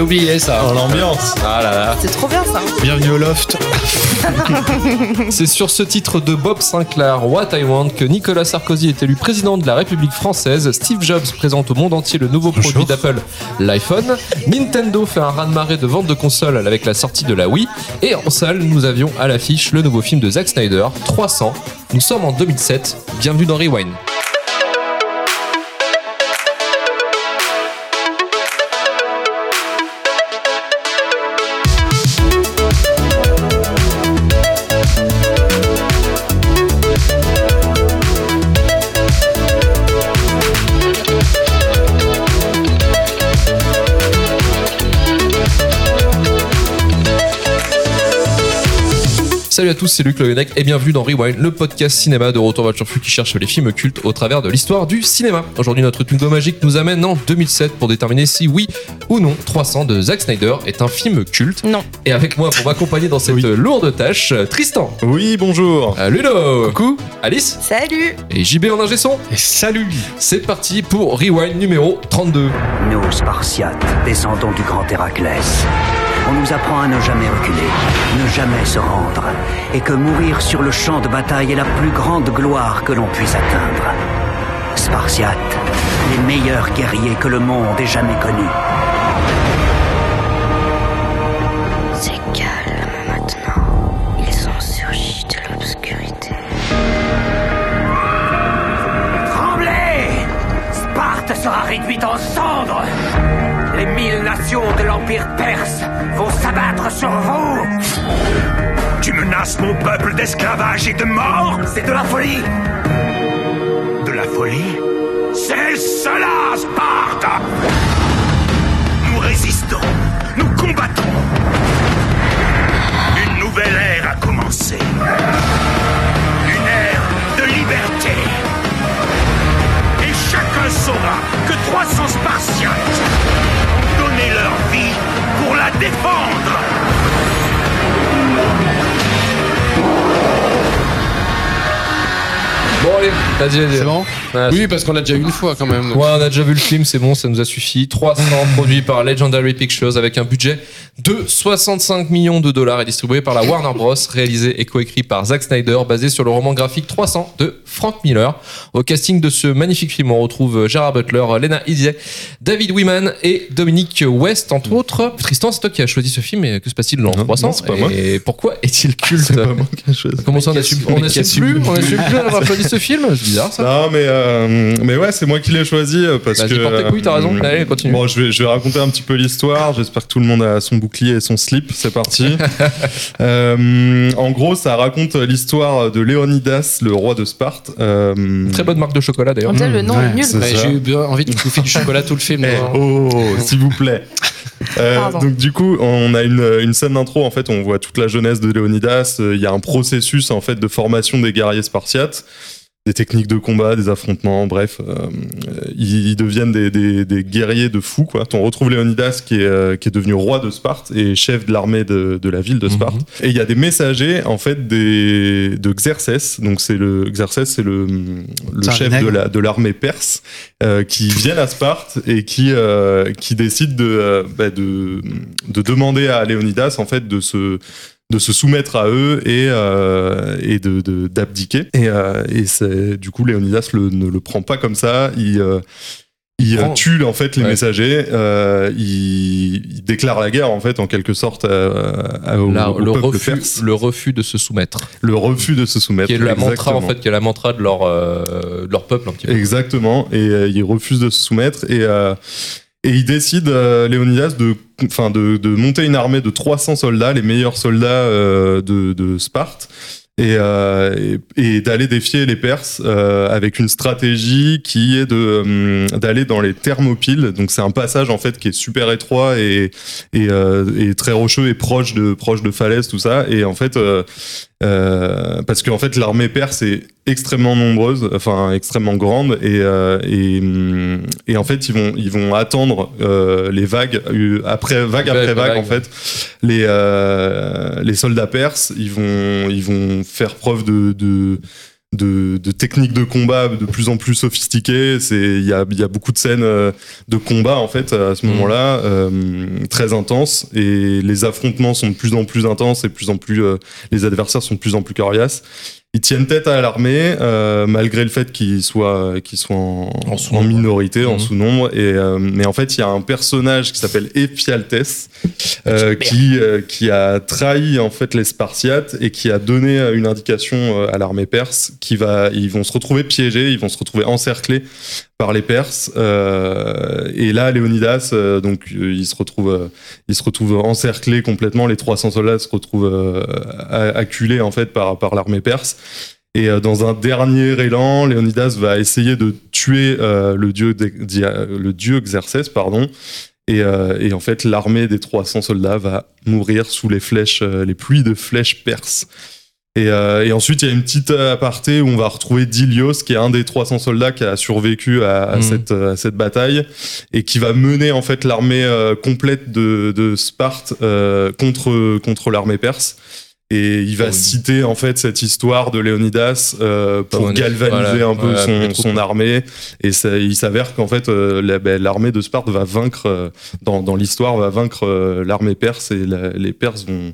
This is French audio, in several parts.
Oublié ça. Dans l'ambiance. Ah là là. C'est trop bien ça. Bienvenue au loft. C'est sur ce titre de Bob Sinclair, What I Want, que Nicolas Sarkozy est élu président de la République française. Steve Jobs présente au monde entier le nouveau produit d'Apple, l'iPhone. Nintendo fait un raz-de-marée de vente de consoles avec la sortie de la Wii. Et en salle, nous avions à l'affiche le nouveau film de Zack Snyder, 300. Nous sommes en 2007. Bienvenue dans Rewind. Salut à tous, c'est Luc Levenec et bienvenue dans Rewind, le podcast cinéma de Retour vers le qui cherche les films cultes au travers de l'histoire du cinéma. Aujourd'hui, notre bingo magique nous amène en 2007 pour déterminer si oui ou non 300 de Zack Snyder est un film culte. Non. Et avec moi pour m'accompagner dans cette Oui. lourde tâche, Tristan, Oui, bonjour. euh, Ludo, Coucou. Alice Salut et JB en ingé son. Et salut. C'est parti pour Rewind numéro 32. Nous, Spartiates, descendons du grand Héraclès. On nous apprend à ne jamais reculer, ne jamais se rendre, et que mourir sur le champ de bataille est la plus grande gloire que l'on puisse atteindre. Spartiates, les meilleurs guerriers que le monde ait jamais connus. C'est calme maintenant. Ils ont surgi de l'obscurité. Tremblez Sparte sera réduite en cendres Les mille nations de l'Empire perse vont s'abattre sur vous. Tu menaces mon peuple d'esclavage et de mort. C'est de la folie. De la folie? C'est cela, Sparte Vas-y, vas-y. C'est bon? Oui, parce qu'on l'a déjà eu une fois quand même. Ouais, on a déjà vu le film, c'est bon, ça nous a suffi. 300 produits par Legendary Pictures avec un budget de 65 millions de dollars et distribué par la Warner Bros, réalisé et coécrit par Zack Snyder, basé sur le roman graphique 300 de Frank Miller. Au casting de ce magnifique film, on retrouve Gérard Butler, Lena Headey, David Wiman et Dominique West, entre autres. Tristan, c'est toi qui as choisi ce film, et que se passe-t-il dans Non, 300 non, c'est pas moi. Et pourquoi est-il culte C'est pas moi qui ai choisi. Comment ça, on assume, on mais qui assume assume plus On assume plus d'avoir choisi ce film? C'est bizarre ça. Non, mais, euh, mais ouais, c'est moi qui l'ai choisi euh, parce Vas-y, que. porte tes couilles, t'as raison. euh, Allez, continue. Bon, je vais, je vais raconter un petit peu l'histoire. J'espère que tout le monde a son bouclier et son slip. C'est parti. Euh, en gros, ça raconte l'histoire de Léonidas, le roi de Sparte. Euh, Très bonne marque de chocolat d'ailleurs. On dirait le nom Ouais, est nul. Ouais, ça. J'ai eu bien envie de bouffer du chocolat tout le film. Eh, moi. oh, s'il vous plaît. Euh, donc du coup, on a une, une scène d'intro. En fait, on voit toute la jeunesse de Léonidas. Euh, Il y a un processus en fait de formation des guerriers spartiates, des techniques de combat, des affrontements. Bref, euh, ils, ils deviennent des, des- des guerriers de fou. Quoi. On retrouve Léonidas qui est, euh, qui est devenu roi de Sparte et chef de l'armée de, de la ville de Sparte. Et il y a des messagers en fait des, de Xerxès. Donc c'est le Xerxès, c'est le, le chef de la, de l'armée perse euh, qui viennent à Sparte et qui, euh, qui décident de, euh, bah, de, de demander à Léonidas en fait de se de se soumettre à eux et, euh, et de de- d'abdiquer et, euh, et c'est du coup Léonidas le, ne le prend pas comme ça il euh, il euh, tue en fait les Ouais. messagers euh, il, il déclare la guerre en fait en quelque sorte à- à- au, La- au le, peuple refus, perse. le refus de se soumettre, le refus de se soumettre qui est la mantra en exactement. fait, qui est la mantra de leur, euh, de leur peuple un petit peu. Exactement, et euh, il refuse de se soumettre et, euh, et il décide, euh, Léonidas, de, enfin, de, de monter une armée de 300 soldats, les meilleurs soldats euh, de, de Sparte, et, euh, et, d'aller défier les Perses euh, avec une stratégie qui est de euh, d'aller dans les Thermopyles. Donc c'est un passage en fait qui est super étroit et et, euh, et très rocheux et proche de proche de falaises tout ça. Et en fait euh, parce qu'en fait l'armée perse est extrêmement nombreuse, enfin extrêmement grande et euh, et, hum, et en fait ils vont ils vont attendre euh, les vagues euh, après vague après Vague, vague, vague. en fait les euh, les soldats perses ils vont ils vont faire preuve de de de, de techniques de combat de plus en plus sophistiquées. C'est il y a, il y a beaucoup de scènes euh, de combat en fait à ce Mhm. moment-là, euh, très intenses et les affrontements sont de plus en plus intenses et plus en plus euh, les adversaires sont de plus en plus coriaces. Ils tiennent tête à l'armée euh, malgré le fait qu'ils soient qu'ils soient en, En en, sous-nombre. minorité, en Mhm. sous-nombre. Et euh, mais en fait, il y a un personnage qui s'appelle Ephialtes euh, qui euh, qui a trahi en fait les Spartiates et qui a donné euh, une indication euh, à l'armée perse qui va ils vont se retrouver piégés, ils vont se retrouver encerclés par les Perses. Euh, et là, Léonidas, euh, donc euh, il se retrouve euh, il se retrouve encerclé complètement. Les 300 soldats se retrouvent euh, acculés en fait par par l'armée perse. Et dans un dernier élan, Léonidas va essayer de tuer le dieu le dieu Xerxès, pardon. Et, et en fait, l'armée des 300 soldats va mourir sous les flèches, les pluies de flèches perses. Et, euh, et ensuite, il y a une petite euh, aparté où on va retrouver Dilios, qui est un des 300 soldats qui a survécu à, à Mhm. cette, à cette bataille et qui va mener en fait l'armée euh, complète de, de Sparte euh, contre, contre l'armée perse. Et il va Oh, oui. citer en fait cette histoire de Léonidas euh, pour galvaniser voilà, un peu son, armée. Et ça, il s'avère qu'en fait euh, ben, l'armée de Sparte va vaincre euh, dans, dans l'histoire va vaincre euh, l'armée perse et la- les Perses vont,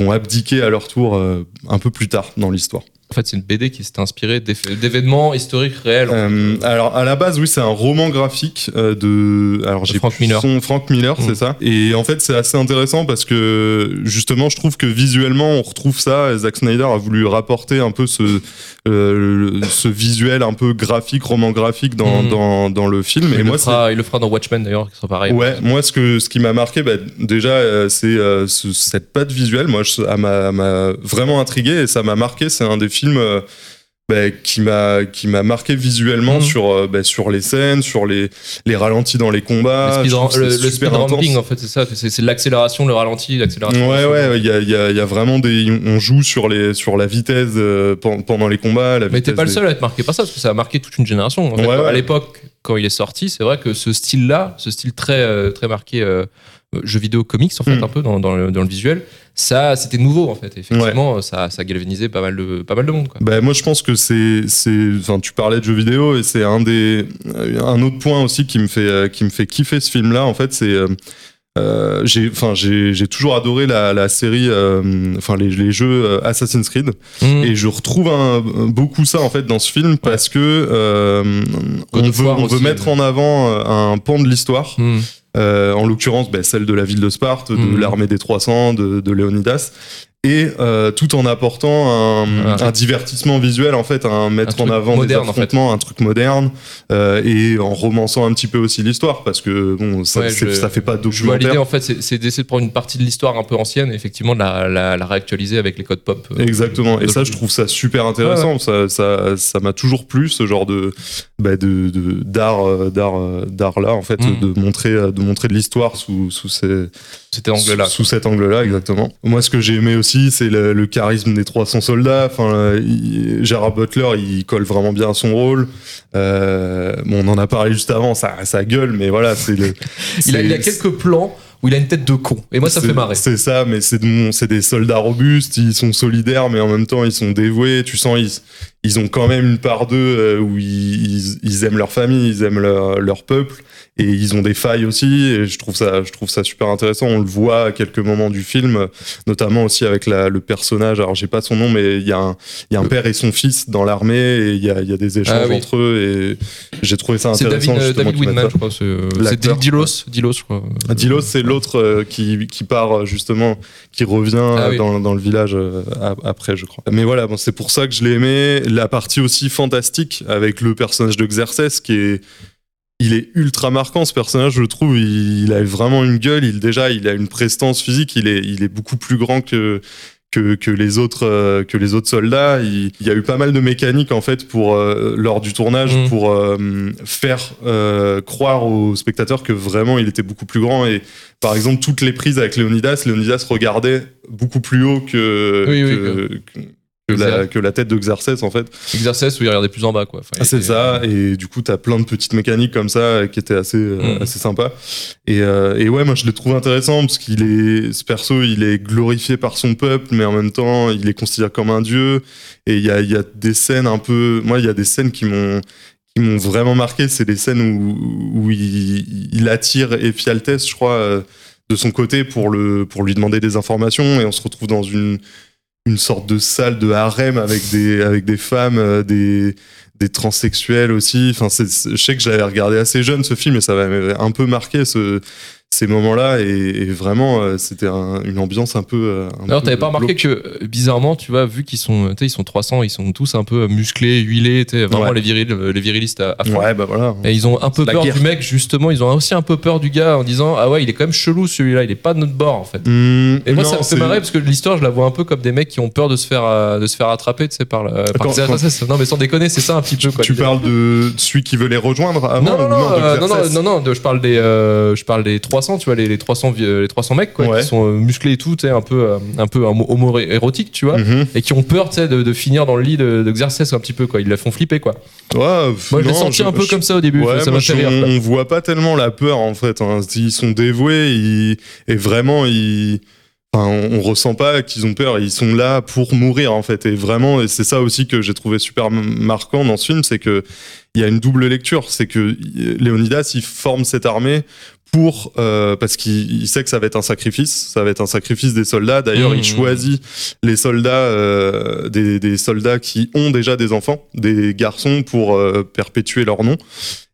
vont abdiquer à leur tour euh, un peu plus tard dans l'histoire. En fait, c'est une BD qui s'est inspirée d'événements historiques réels. Euh, alors à la base oui c'est un roman graphique euh, de alors j'ai Frank Miller. son Frank Miller Mm. c'est ça et en fait c'est assez intéressant parce que justement je trouve que visuellement on retrouve ça Zack Snyder a voulu rapporter un peu ce euh, ce visuel un peu graphique roman graphique dans Mm. dans, dans le film il, et moi le c'est fera, il le fera dans Watchmen d'ailleurs, qui sera pareil. Ouais, moi ce que ce qui m'a marqué, bah, déjà euh, c'est ce- cette patte visuelle. Moi, je, ça m'a m'a vraiment intrigué et ça m'a marqué. C'est un des films euh, bah, qui m'a qui m'a marqué visuellement Mhm. sur euh, bah, sur les scènes, sur les les ralentis dans les combats. le speed, le, le ramping, en fait, c'est ça. C'est l'accélération, le ralenti, l'accélération. Ouais, ouais, il y a, y, a, y a vraiment des. On joue sur, les, sur la vitesse euh, pen- pendant les combats. La Mais t'es pas le des- seul à être marqué par ça, parce que ça a marqué toute une génération. En fait, Ouais, À l'époque, quand il est sorti, c'est vrai que ce style-là, ce style très, euh, très marqué euh, jeu vidéo comics, en fait, Mm. un peu dans, dans, le, dans le visuel, ça, c'était nouveau, en fait. Effectivement, ça, ça galvanisait pas mal de, pas mal de monde. Quoi. Bah, moi, je pense que c'est, enfin, tu parlais de jeux vidéo et c'est un des, un autre point aussi qui me fait, euh, qui me fait kiffer ce film-là. En fait, c'est, euh, euh, j'ai, enfin, j'ai, j'ai toujours adoré la, la série, euh, enfin, les, les jeux euh, Assassin's Creed Mm. et je retrouve un, beaucoup ça en fait dans ce film parce que euh, God on veut, on veut mettre ouais. en avant euh, un pan de l'histoire. Mm. Euh, en l'occurrence bah, celle de la ville de Sparte, de Mhm. l'armée des 300, de, de Léonidas, et euh, tout en apportant un, Ouais. un divertissement visuel, en fait, un mettre Un en avant moderne, des en fait. affrontements, un truc moderne, euh, et en romançant un petit peu aussi l'histoire, parce que bon, ça, Ouais, je- ça fait pas documentaire. l'idée, en fait, c'est- d'essayer de prendre une partie de l'histoire un peu ancienne et effectivement de la, la, la réactualiser avec les codes pop. euh, Exactement. Et ça, je trouve ça super intéressant. Ça, ça, ça m'a toujours plu ce genre de, bah, de, de- d'art, euh, d'art, euh, d'art là, en fait, Mm. de montrer, de montrer de l'histoire sous, sous ces, C'était angle-là. Sous, sous cet angle-là, exactement. Moi, ce que j'ai aimé aussi, c'est le, le charisme des 300 soldats. Enfin, il- Gerard Butler, il colle vraiment bien à son rôle. Euh, bon, on en a parlé juste avant, ça, ça gueule, mais voilà, c'est le. Il a, il a quelques plans où il a une tête de con. Et moi, ça me fait marrer. C'est ça, mais c'est de- c'est des soldats robustes, ils sont solidaires, mais en même temps, ils sont dévoués. Tu sens, ils, ils ont quand même une part d'eux euh, où ils, aiment leur famille, ils aiment leur, leur peuple, et ils ont des failles aussi. Et je trouve ça, je trouve ça super intéressant. On le voit à quelques moments du film, notamment aussi avec la, le personnage. Alors, j'ai pas son nom, mais il y a un, il y a un père et son fils dans l'armée, et il y a, il y a des échanges Ah oui. entre eux, et j'ai trouvé ça C'est intéressant. David, euh, David Whitman, je crois. C'est euh, c'est Dilos, Dilos, je crois. Dilos, c'est l'autre euh, qui, qui part justement, qui revient Ah oui. dans, dans le village euh, après, je crois. Mais voilà, bon, c'est pour ça que je l'ai aimé. La partie aussi fantastique avec le personnage de Xerxes, qui est, il est ultra marquant ce personnage, je trouve. Il, il a vraiment une gueule. Il déjà, il a une prestance physique. Il est, il est beaucoup plus grand que que, que les autres euh, que les autres soldats. Il, il y a eu pas mal de mécaniques en fait pour euh, lors du tournage Mm. pour euh, faire croire aux spectateurs que vraiment il était beaucoup plus grand et par exemple toutes les prises avec Léonidas, Léonidas regardait beaucoup plus haut que Oui, oui, que, que- la, que la tête de Xerxes en fait. Exercice où il regardait plus en bas, quoi. Enfin, Ah, c'est ça, et du coup, t'as plein de petites mécaniques comme ça euh, qui étaient assez, euh, Mm. assez sympas. Et, euh, et ouais, moi, je le trouve intéressant parce qu'il est, ce perso, il est glorifié par son peuple, mais en même temps, il est considéré comme un dieu. Et il y a, il y a des scènes un peu, moi, il y a des scènes qui m'ont, qui m'ont vraiment marqué. C'est des scènes où, où il, il attire Ephialtès, je crois, euh, de son côté pour le, pour lui demander des informations, et on se retrouve dans une, une sorte de salle de harem avec des, avec des femmes, euh, des, des transsexuels aussi. Enfin, c'est- je sais que j'avais regardé assez jeune ce film et ça m'avait un peu marqué ce, ces moments-là. Et, et vraiment, euh, c'était un- une ambiance un peu. euh, un peu t'avais pas remarqué que euh, bizarrement, tu vois, vu qu'ils sont, ils sont 300, ils sont tous un peu musclés, huilés, vraiment Ouais. les virils, euh, les virilistes à, à fond. Ouais, bah voilà. Et ils ont un peu La peur guerre. du mec, justement. Ils ont aussi un peu peur du gars en disant Ah ouais, il est quand même chelou celui-là, il est pas de notre bord en fait. Mmh, Et moi, non, ça me fait marrer parce que l'histoire, je la vois un peu comme des mecs qui ont peur de se faire, de se faire attraper, tu sais, par, le- par Quand-. Non, mais sans déconner, c'est ça un petit peu quoi. Tu parles de celui qui veut les rejoindre avant non, non, non, non, non, non, je parle des, euh, je parle des 300, tu vois, les, les 300, vi- euh, les 300 mecs, quoi, Ouais. qui sont euh, musclés et tout, un peu, euh, un peu homo- homo-érotique, tu vois, Mhm. et qui ont peur, tu sais, de, de finir dans le lit de, de Xerxes un petit peu, quoi. Ils la font flipper, quoi. Ouais, Moi, je l'ai senti un peu je- comme ça au début, Ouais, ça m'a fait rire. on, on voit pas tellement la peur en fait. hein. Ils sont dévoués ils- et vraiment ils. Enfin, on, on ressent pas qu'ils ont peur. Ils sont là pour mourir en fait. Et vraiment, et c'est ça aussi que j'ai trouvé super marquant dans ce film, c'est que il y a une double lecture. C'est que euh, Léonidas il forme cette armée pour euh, parce qu'il il sait que ça va être un sacrifice. Ça va être un sacrifice des soldats. D'ailleurs, Mmh. il choisit les soldats, euh, des, des soldats qui ont déjà des enfants, des garçons pour euh, perpétuer leur nom.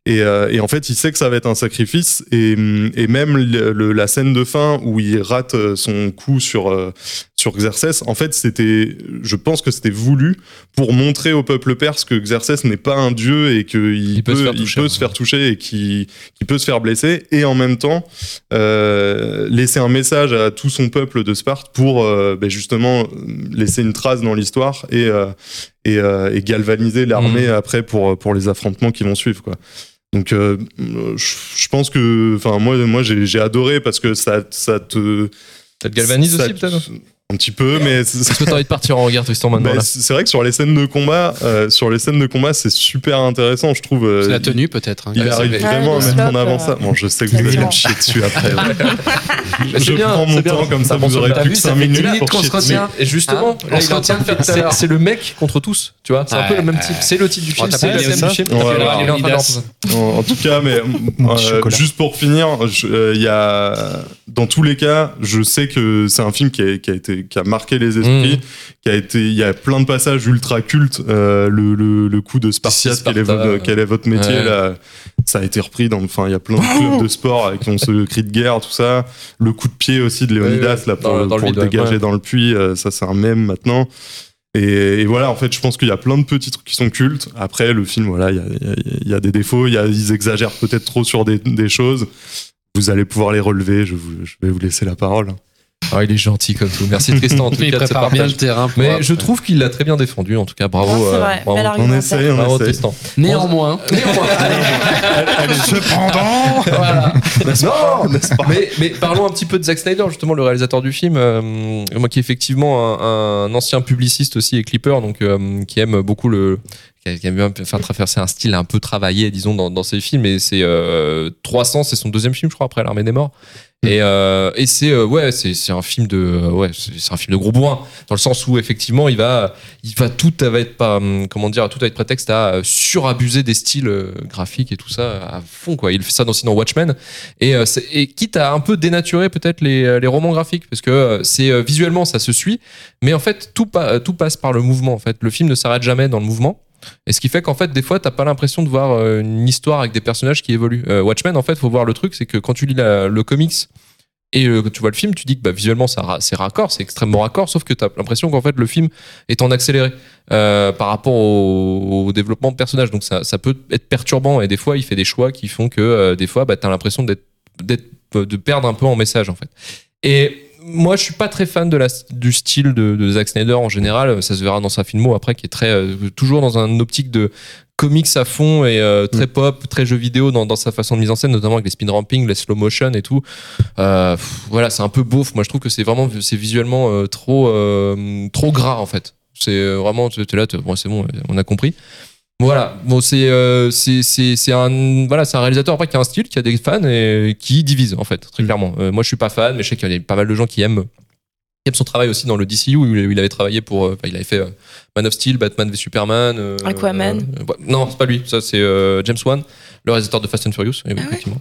Et, euh, et en fait, il sait que ça va être un sacrifice. Et, et même le- le- la scène de fin où il rate euh, son coup sur, euh, sur Xerxès, en fait, c'était, je pense que c'était voulu pour montrer au peuple perse que Xerxès n'est pas un dieu et qu'il Il peut peut, se faire il toucher. peut se faire toucher et qu'il peut se faire blesser. Et en même temps, euh, laisser un message à tout son peuple de Sparte pour euh, ben, justement laisser une trace dans l'histoire et, euh, et, et galvaniser l'armée Mhm. après pour, pour les affrontements qui vont suivre. Quoi. Donc, euh, je pense que, enfin, moi, moi, j'ai adoré parce que ça, ça te Ça te galvanise ça aussi, peut-être? Un petit peu, mais c'est- Est-ce que t'as envie de partir en regard, Tristan, maintenant bah, c'est c'est vrai que sur les scènes de combat, euh, sur les scènes de combat, c'est super intéressant, je trouve. euh, C'est la tenue peut-être. hein. Il Ouais, arrive vraiment à mettre en avant euh, ça. Bon, je sais que vous allez me chier dessus après. Mais je c'est bien, prends mon bien. temps comme ça, vous aurez plus que 5 minutes pour chier. Et justement, Hein là, On il se est en train de retient faire- tout à l'heure. c'est le mec contre tous, tu vois. C'est un peu Ouais. le même type. C'est le titre du film, c'est le thème du film. Ouais, ouais. en tout cas, mais euh, juste pour finir, je- euh, il y a dans tous les cas, je sais que c'est un film qui a, qui qui a marqué les esprits, qui a été, il y a plein de passages ultra cultes. euh, le, le, le coup de Spartiate, quel est votre, quel est votre métier ouais. là Ça a été repris dans, enfin, il y a plein de clubs de sport avec on se crie de guerre, tout ça. Le coup de pied aussi de Léonidas Ouais, là pour, dans le- dans pour dégager Ouais. dans le puits, euh, ça c'est un mème maintenant. Et, et voilà, en fait, je pense qu'il y a plein de petits trucs qui sont cultes. Après, le film, voilà, il y a, il y a- il y a des défauts, il y a, ils exagèrent peut-être trop sur des, des choses. Vous allez pouvoir les relever. Je, vous- je vais vous laisser la parole. Ah, il est gentil comme tout. Merci Tristan en tout Il cas prépare bien le terrain. pour Mais je trouve qu'il l'a très bien défendu. En tout cas, bravo. Ah, c'est euh, vrai, bravo. On essaye, on Bravo essaye. Tristan. Néanmoins, Cependant, Voilà. Pas pas mais, mais parlons un petit peu de Zack Snyder, justement le réalisateur du film, euh, moi qui est effectivement un, un ancien publiciste aussi et clipper, donc euh, qui aime beaucoup le, qui qui aime bien faire traverser un style un peu travaillé, disons, dans, dans ses films. Et c'est euh, 300, c'est son deuxième film, je crois, après l'Armée des Morts. Et, euh, et c'est euh, ouais, c'est un film de euh, ouais, c'est un film de gros bourrin dans le sens où effectivement il va il va tout va être pas hum, comment dire tout va être prétexte à euh, surabuser des styles euh, graphiques et tout ça à fond quoi. Il fait ça dans Watchmen. Et, et quitte à un peu dénaturer peut-être les, les romans graphiques parce que c'est visuellement ça se suit. Mais en fait tout, tout passe par le mouvement en fait. Le film ne s'arrête jamais dans le mouvement et ce qui fait qu'en fait des fois t'as pas l'impression de voir euh, une histoire avec des personnages qui évoluent Euh, Watchmen en fait faut voir le truc c'est que quand tu lis le comics et euh, quand tu vois le film, tu dis que bah, visuellement c'est raccord, c'est extrêmement raccord, sauf que tu as l'impression qu'en fait le film est en accéléré euh, par rapport au, développement de personnages. Donc ça, peut être perturbant et des fois il fait des choix qui font que euh, des fois bah, tu as l'impression d'être, de perdre un peu en message en fait. Et moi je suis pas très fan de la, du style de, de Zack Snyder en général, ça se verra dans sa filmo après qui est très euh, toujours dans un optique de comics à fond et euh, très pop, très jeu vidéo dans, dans sa façon de mise en scène, notamment avec les spin ramping, les slow motion et tout. Euh, pff, voilà, c'est un peu beauf. Moi, je trouve que c'est vraiment, c'est visuellement euh, trop, euh, trop gras en fait. C'est euh, vraiment, tu es là, t'es- bon, c'est bon, on a compris. Voilà, bon, c'est euh, c'est c'est c'est un voilà, c'est un réalisateur après qui a un style, qui a des fans et qui divise en fait, très clairement. Euh, moi, je suis pas fan, mais je sais qu'il y a pas mal de gens qui aiment qui aime son travail aussi dans le DCU où il avait travaillé pour euh, enfin, il avait fait euh, Man of Steel, Batman v Superman, euh, Aquaman. euh, ouais, non, c'est pas lui, ça c'est euh, James Wan, le réalisateur de Fast and Furious, oui, effectivement.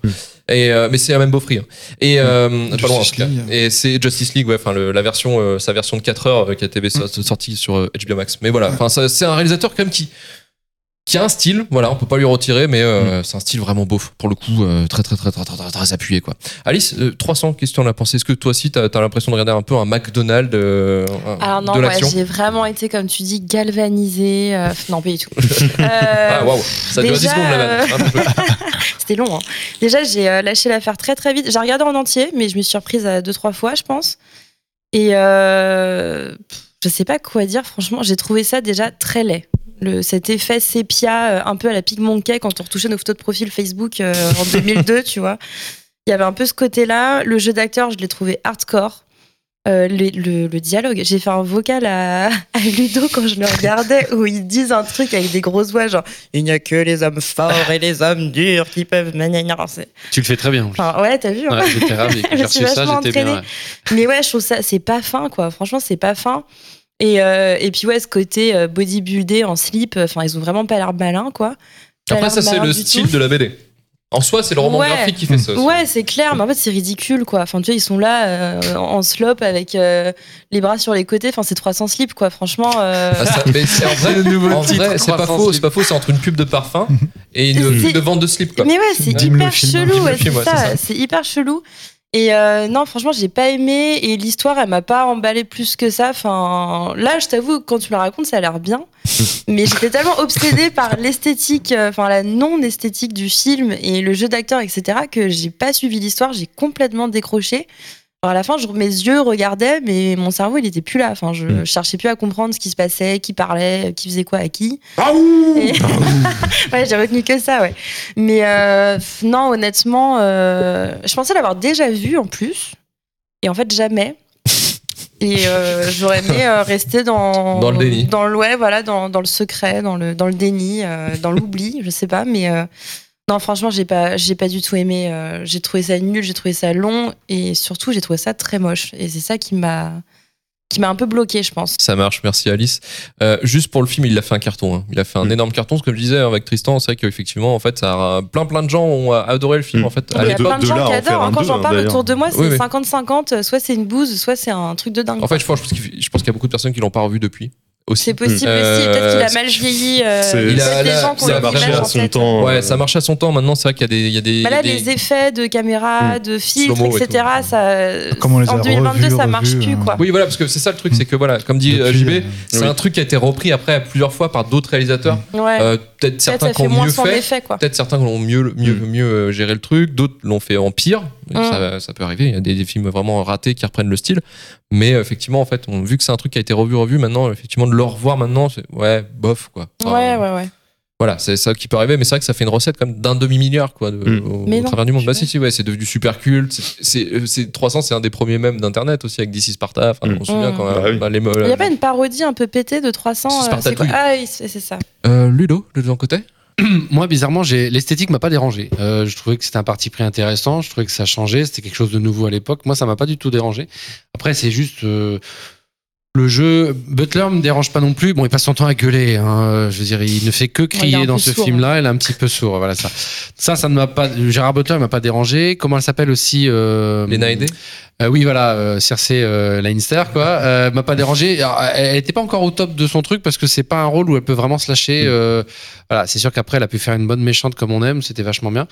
Et euh, mais c'est un même Beaufry. hein. Et euh, pas loin, en tout cas. League. Et c'est Justice League, ouais, enfin le- la version, euh, sa version de 4 heures euh, qui a été so- sortie sur euh, HBO Max. Mais voilà, enfin c'est un réalisateur quand même qui qui a un style, voilà, on peut pas lui retirer, mais euh, c'est un style vraiment beauf, pour le coup, euh, très, très, très, très, très, très, très appuyé, quoi. Alice, euh, 300 questions à la pensée. Est-ce que toi aussi, t'as as, l'impression de regarder un peu un McDonald's euh, Alors non, de j'ai vraiment été, comme tu dis, galvanisée. euh, non, pas du tout. Euh, Ah, waouh, ça dure 10 déjà, secondes, la vanne. euh, Un peu. C'était long. Hein. Déjà, j'ai euh, lâché l'affaire très très vite. J'ai regardé en entier, mais je me suis reprise à deux trois fois, je pense. Et euh, je sais pas quoi dire. Franchement, j'ai trouvé ça déjà très laid. Le, cet effet sépia, euh, un peu à la Pigmonkey quand on retouchait nos photos de profil Facebook euh, en 2002, tu vois. Il y avait un peu ce côté-là. Le jeu d'acteur, je l'ai trouvé hardcore. Euh, le, le- le dialogue, j'ai fait un vocal à, à Ludo quand je le regardais où ils disent un truc avec des grosses voix genre il n'y a que les hommes forts et les hommes durs qui peuvent manier. Tu le fais très bien. Enfin, ouais, t'as vu. hein. Ouais, j'étais ravi. J'ai ça, j'étais bien. ouais. Mais ouais, je trouve ça, c'est pas fin, quoi. Franchement, c'est pas fin. Et, euh, et puis, ouais, ce côté euh, bodybuildé en slip, enfin, ils ont vraiment pas l'air malins, quoi. Pas Après, ça, c'est le style tout. de la BD. En soi, c'est le roman Ouais. graphique qui fait ça. aussi. Ouais, c'est clair, mais en fait, c'est ridicule, quoi. Enfin, tu vois, ils sont là euh, en slope avec euh, les bras sur les côtés. Enfin, c'est 300 slips, quoi. Franchement. euh, Ah, ça- mais c'est en vrai, Le nouveau en titre, vrai, c'est pas 300 faux, slips. c'est pas faux, c'est entre une pub de parfum et une de vente de slip, quoi. Mais ouais, c'est hyper chelou, le ouais, ça, ça. c'est hyper chelou. Et euh, non, franchement, j'ai pas aimé et l'histoire, elle m'a pas emballé plus que ça. Enfin, là, je t'avoue, quand tu me la racontes, ça a l'air bien, mais j'étais tellement obsédée par l'esthétique, euh, enfin la non-esthétique du film et le jeu d'acteur, etc., que j'ai pas suivi l'histoire, j'ai complètement décroché. Alors à la fin, je, mes yeux regardaient, mais mon cerveau, il était plus là. Enfin, je, je cherchais plus à comprendre ce qui se passait, qui parlait, qui faisait quoi à qui. Et- ouais, j'ai retenu que ça, ouais. Mais euh, non, honnêtement, euh, je pensais l'avoir déjà vu en plus. Et en fait, jamais. Et euh, j'aurais aimé euh, rester dans, Dans le déni. Dans le, ouais, voilà, dans, dans le secret, dans le, dans le déni, euh, dans l'oubli, je sais pas. Mais euh, non, franchement, j'ai pas, j'ai pas du tout aimé. euh, j'ai trouvé ça nul, j'ai trouvé ça long. Et surtout, j'ai trouvé ça très moche. Et c'est ça qui m'a qui m'a un peu bloqué, je pense. Ça marche, merci Alice. Euh, juste pour le film, il a fait un carton. hein. Il a fait un Mm. énorme carton. Ce que je disais avec Tristan, c'est vrai qu'effectivement, en fait, ça a, plein plein de gens ont adoré le film. Mm. En fait, Il à y a de- plein de de gens qui en adorent. Quand j'en hein, parle autour de moi, c'est Oui, oui. 50-50. Soit c'est une bouse, soit c'est un truc de dingue. En fait, je pense qu'il je pense qu'il y a beaucoup de personnes qui l'ont pas revu depuis. Aussi. c'est possible Euh, aussi. Peut-être qu'il a c'est- mal vieilli. euh, Il a- des là, gens qui ça marchait à son tête. temps. Ouais, euh, ça marche à son temps. Maintenant, c'est vrai qu'il y a des, il y a des, Bah là, des- les effets de caméra, de filtres, et etc., ça, Comme on les a en 2022, revus, ça marche revus, plus, hein. quoi. Oui, voilà, parce que c'est ça le truc, c'est que voilà, comme dit euh, Depuis, JB, euh, c'est oui. un truc qui a été repris après plusieurs fois par d'autres réalisateurs. Ouais. Euh, Peut-être certains qui ont mieux fait. Peut-être certains qui ont mieux, mieux, mieux euh, géré le truc, d'autres l'ont fait en pire. Mm. Ça, ça peut arriver. Il y a des, des films vraiment ratés qui reprennent le style. Mais effectivement, en fait, on, vu que c'est un truc qui a été revu, revu, maintenant, effectivement, de le revoir maintenant, c'est ouais, bof, quoi. Enfin, Ouais, ouais, ouais. Voilà, c'est ça qui peut arriver, mais c'est vrai que ça fait une recette comme d'un demi-milliard, quoi, de- Mm. au, Mais au non, travers du monde. Bah, si, si, ouais, c'est devenu super culte. C'est- C'est, euh, c'est 300, c'est un des premiers mèmes d'Internet aussi, avec DC Sparta. Enfin, Mm. on se souvient Mm. quand Bah oui. bah, les Il n'y a pas une parodie un peu pétée de 300 C'est euh, c'est quoi. Ah oui, c'est c'est ça. Euh, Ludo, de ton côté? Moi, bizarrement, j'ai l'esthétique m'a pas dérangé. Euh, je trouvais que c'était un parti pris intéressant. Je trouvais que ça changeait. C'était quelque chose de nouveau à l'époque. Moi, ça m'a pas du tout dérangé. Après, c'est juste euh, le jeu. Butler me dérange pas non plus. Bon, il passe son temps à gueuler. hein. Je veux dire, il ne fait que crier dans ce film-là. Il est un petit peu sourd. Voilà ça. Ça, ça ne m'a pas. Gérard Butler m'a pas dérangé. Comment elle s'appelle aussi euh, Lena Headey? Euh, oui, voilà, euh, Cersei euh, quoi, euh, m'a pas dérangé. Alors, elle était pas encore au top de son truc parce que c'est pas un rôle où elle peut vraiment se lâcher. euh, voilà, c'est sûr qu'après, elle a pu faire une bonne méchante comme on aime, c'était vachement bien.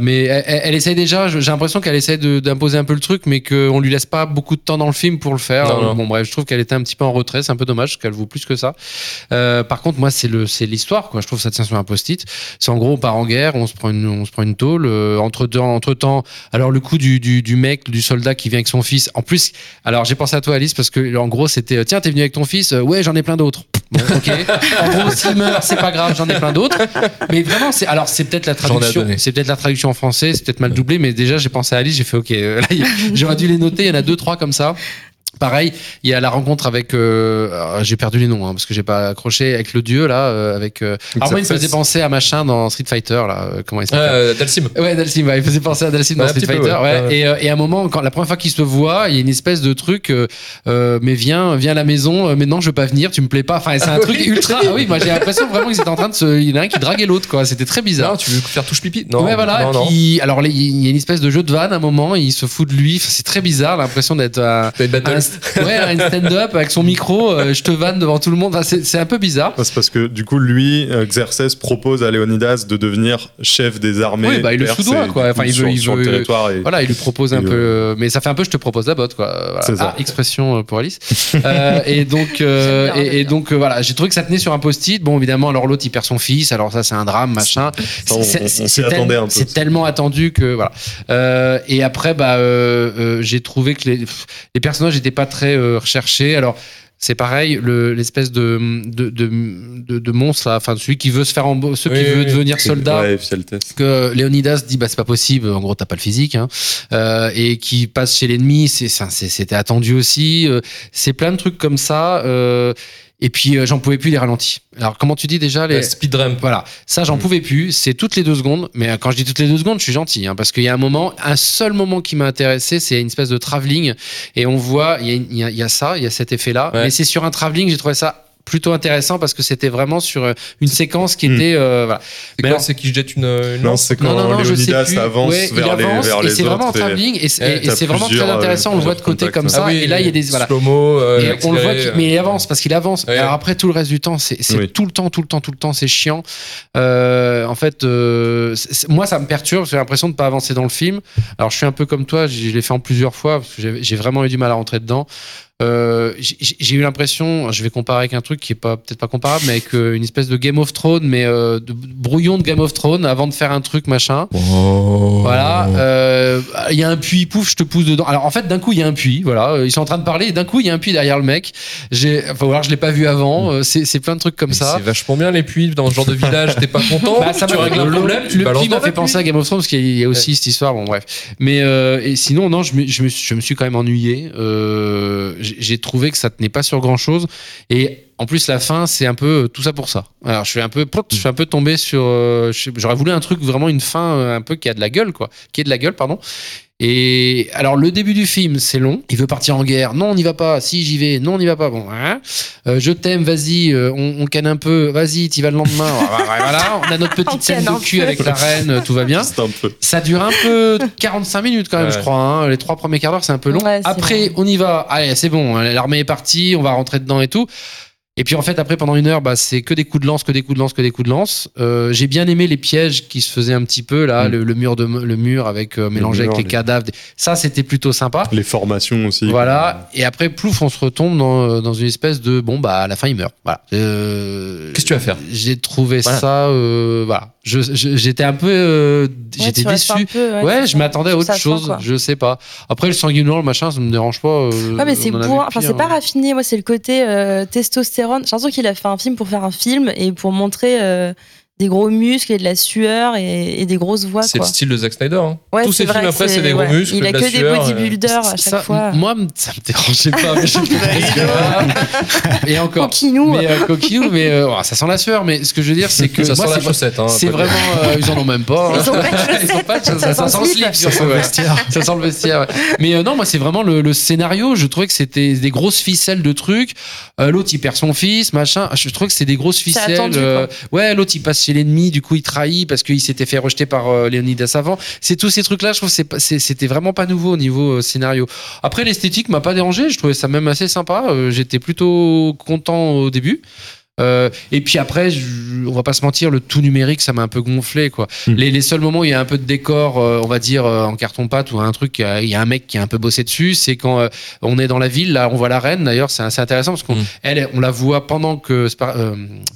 Mais elle, essaye déjà. J'ai l'impression qu'elle essaie de- d'imposer un peu le truc, mais qu'on lui laisse pas beaucoup de temps dans le film pour le faire. Non, non. Bon, bref, je trouve qu'elle était un petit peu en retrait. C'est un peu dommage, parce qu'elle vaut plus que ça. Par contre, moi, c'est le, c'est l'histoire, quoi. Je trouve que ça tient sur un post-it. C'est en gros, on part en guerre, on se prend une, on se prend une tôle. entre temps, entre temps, alors le coup du, du, du mec, du soldat qui vient avec son fils. En plus, alors j'ai pensé à toi, Alice, parce que en gros, c'était euh, tiens, t'es venu avec ton fils. Euh, ouais, j'en ai plein d'autres. Bon, ok. en gros, s'il meurt, c'est pas grave, j'en ai plein d'autres. Mais vraiment, c'est alors c'est peut-être la traduction. C'est peut-être la traduction en français. C'est peut-être mal doublé, mais déjà j'ai pensé à Alice. J'ai fait ok. euh, j'aurais dû les noter. Il y en a deux, trois comme ça. Pareil, il y a la rencontre avec, euh, j'ai perdu les noms hein, parce que j'ai pas accroché avec le dieu là, euh, avec. euh, alors moi il me faisait penser à machin dans Street Fighter là, euh, comment il s'appelle Euh, Dalsim. Ouais, Dalsim, ouais, il faisait penser à Dalsim dans Street peu, Fighter. ouais. Et, euh, et à un moment, quand la première fois qu'ils se voient, il y a une espèce de truc, mais viens, viens à la maison, mais non, je veux pas venir, tu me plais pas. Enfin, c'est un Ah truc oui. ultra. Ah oui, moi j'ai l'impression vraiment qu'ils étaient en train de se. Il y en a un qui draguait l'autre, quoi. C'était très bizarre. Non, tu veux faire touche pipi? Non. ouais, voilà. Non, non. qui- alors, il y a une espèce de jeu de vanne à un moment, il se fout de lui. Enfin, c'est très bizarre, l'impression d'être ouais, un stand-up avec son micro, euh, je te vanne devant tout le monde. Enfin, c'est un peu bizarre. C'est parce que du coup, lui, euh, Xerxes propose à Léonidas de devenir chef des armées. Oui, bah, il le soudoie, quoi. Enfin, il veut- sur, il sur veut- le territoire. Et... Voilà, il lui propose un peu, euh, mais ça fait un peu je te propose la botte, quoi. Voilà. C'est ça. Ah, expression pour Alice. Euh, et donc, euh, et, donc euh, voilà, j'ai trouvé que ça tenait sur un post-it. Bon, évidemment, alors l'autre il perd son fils, alors ça c'est un drame, machin. C'est tellement attendu que voilà. Euh, et après, bah, euh, euh, j'ai trouvé que les, les personnages n'étaient pas très euh, recherchés. Alors. C'est pareil, le- l'espèce de, de, de, de, de monstre, là, enfin celui qui veut se faire embo- ceux Oui, qui oui, veut oui. devenir soldat, Ouais, que Léonidas dit bah c'est pas possible en gros t'as pas le physique hein, euh, et qui passe chez l'ennemi c'était attendu aussi euh, c'est plein de trucs comme ça euh, et puis euh, j'en pouvais plus les ralentis alors comment tu dis déjà les speed ramp. voilà, ça j'en pouvais plus. C'est toutes les deux secondes. Mais euh, quand je dis toutes les deux secondes, je suis gentil, hein, parce qu'il y a un moment, un seul moment qui m'a intéressé, c'est une espèce de travelling, et on voit, il y a, y y ça, il y a cet effet-là. Ouais. Mais c'est sur un travelling, j'ai trouvé ça plutôt intéressant parce que c'était vraiment sur euh, une séquence qui Hmm. était euh, voilà. C'est Mais quoi alors- C'est qui jette une, une Non, c'est quand non, non, non, je sais Léonidas avance Ouais, vers, avance, les, vers et les c'est vraiment autres. et- travelling et, c'est- Eh, et- et c'est vraiment très intéressant. on le voit de côté comme ça. Ah oui, et là, il y a des voilà. slow-mo. euh, Et on le voit, qu'il- mais il avance parce qu'il avance. Ouais. Alors après tout le reste du temps, c'est c'est Oui. tout le temps, tout le temps, tout le temps, c'est chiant. Euh, en fait, euh, moi ça me perturbe. J'ai l'impression de pas avancer dans le film. Alors je suis un peu comme toi, je l'ai fait en plusieurs fois parce que j'ai vraiment eu du mal à rentrer dedans. Euh, j'ai eu l'impression, je vais comparer avec un truc qui est pas peut-être pas comparable, mais avec euh, une espèce de Game of Thrones, mais euh, de brouillon de Game of Thrones avant de faire un truc machin. Voilà, euh, il y a un puits, pouf, je te pousse dedans. Alors en fait, d'un coup, il y a un puits, voilà, ils sont en train de parler, et d'un coup, il y a un puits derrière le mec. J'ai, faut voir, je l'ai pas vu avant. C'est plein de trucs comme Mais ça. C'est vachement bien les puits dans ce genre de village. T'es pas content Bah, ça Tu règles un le- problème. Le, puits m'a fait penser à. Game of Thrones parce qu'il y a aussi cette histoire. Bon, bref. Mais et sinon, non, je me, je me, suis- je me suis quand même ennuyé. Euh, j'ai trouvé que ça tenait pas sur grand chose. Et en plus, la fin, c'est un peu euh, tout ça pour ça. Alors, je suis un peu, je suis un peu tombé sur. euh, J'aurais voulu un truc vraiment une fin euh, un peu qui a de la gueule, quoi, qui est de la gueule, pardon. Et alors le début du film, c'est long. Il veut partir en guerre. Non, on n'y va pas. Si j'y vais. Non, on n'y va pas. Bon, hein. Euh, je t'aime. Vas-y. euh, on, on canne un peu. Vas-y, t'y vas le lendemain. voilà. On a notre petite scène de cul avec la reine. euh, Tout va bien. Ça dure un peu 45 minutes quand même, Ouais. je crois. hein. Les trois premiers quarts d'heure, c'est un peu long. Ouais, après, on y va. Allez, c'est bon. hein, L'armée est partie. On va rentrer dedans et tout. Et puis en fait, après, pendant une heure, bah, c'est que des coups de lance, que des coups de lance, que des coups de lance. Euh, J'ai bien aimé les pièges qui se faisaient un petit peu là, Mm. le, le mur de le mur avec euh, mélangé mur, avec les les- cadavres. Ça, c'était plutôt sympa. Les formations aussi. Voilà. Et après, plouf, on se retombe dans, dans une espèce de bon bah à la fin il meurt. Voilà. Euh, Qu'est-ce que tu vas faire? J'ai trouvé Voilà. ça. euh, voilà. Je- je- J'étais un peu. euh, Ouais, J'étais déçu. peu, Ouais, je m'attendais à autre chose. Je sais pas. Après, le sanguinolent, le machin, ça me dérange pas. euh, Ouais, mais c'est on en a vu bourrin. Enfin, c'est pas raffiné. Moi, c'est le côté euh, J'ai l'impression qu'il a fait un film pour faire un film et pour montrer euh, des gros muscles et de la sueur et, et des grosses voix. C'est le style de Zack Snyder. hein. Ouais, Tous c'est ces films après, c'est c'est- des gros ouais. muscles. Il a de la que des sueur, euh, bodybuilders à Ça, chaque fois. Moi, ça me dérangeait pas. mais je- et encore. Coquinou. Mais euh, coquinou, mais euh, oh, ça sent la sueur. Mais ce que je veux dire, c'est que Ça moi, sent la c'est- chaussette. hein, C'est vraiment. euh, ils en ont même pas. hein. Ils ont pas de Ils ont pas de chaussettes. ça, Ça sent le slip. slip, surtout, ouais. Ça sent le vestiaire. Mais non, moi, c'est vraiment le, scénario. Je trouvais que c'était des grosses ficelles de trucs. L'autre, il perd son fils, machin. Je trouvais que c'était des grosses ficelles. ouais, l'autre, il passe chez l'ennemi. Du coup, il trahit parce qu'il s'était fait rejeter par euh, Léonidas avant. C'est tous ces trucs-là. Je trouve que c'était vraiment pas nouveau au niveau euh, scénario. Après, l'esthétique m'a pas dérangé. Je trouvais ça même assez sympa. Euh, J'étais plutôt content au début. Euh, et puis après, je- on va pas se mentir, le tout numérique, ça m'a un peu gonflé, quoi. Mm. Les, les seuls moments où il y a un peu de décor, euh, on va dire euh, en carton pâte ou un truc, il y a un mec qui a un peu bossé dessus, c'est quand on est dans la ville, là, on voit la reine. D'ailleurs, c'est assez intéressant parce qu'on, Mm. elle, on la voit pendant que Spar-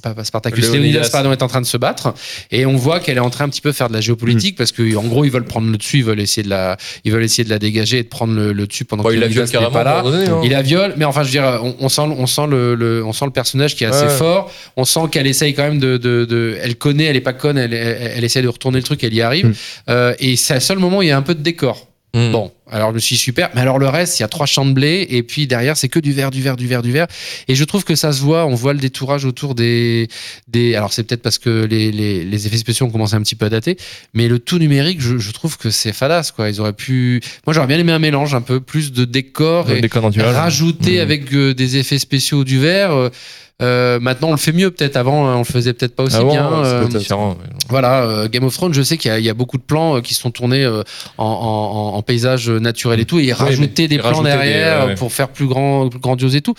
pas, pas Spartacus, Léonidas. Pardon, est en train de se battre, et on voit qu'elle est en train un petit peu faire de la géopolitique parce que en gros, ils veulent prendre le dessus, ils veulent essayer de la, ils veulent essayer de la dégager et de prendre le, le dessus pendant Bon, que il a Léonidas violé n'est carrément. pas là. donné, hein. Il la viole, mais enfin, je veux dire, on, on sent, on sent le, le- on sent le personnage qui est assez Ouais. fort. On sent qu'elle essaye quand même de, de, de- elle connaît, elle est pas conne, elle, elle, elle essaie de retourner le truc, elle y arrive. Mm. Euh, et c'est le seul moment où il y a un peu de décor. Mm. Bon, Alors je me suis dit, super. Mais alors le reste, il y a trois champs de blé et puis derrière c'est que du vert, du vert, du vert, du vert. Et je trouve que ça se voit. On voit le détourage autour des des. Alors c'est peut-être parce que les, les, les effets spéciaux ont commencé un petit peu à dater, mais le tout numérique, je, je trouve que c'est fadasse quoi. Ils auraient pu. Moi j'aurais bien aimé un mélange un peu plus de décors Le et décor rajouter Mhm. avec euh, des effets spéciaux du vert. euh, euh, maintenant, on le fait mieux peut-être. Avant, hein, on le faisait peut-être pas aussi Ah bon, bien. euh, différent. ouais. voilà, euh, Game of Thrones, je sais qu'il y, a- il y a beaucoup de plans qui sont tournés en, en- en paysage naturel et tout, et mais des plans des- derrière ouais. pour faire plus grand, plus grandiose et tout.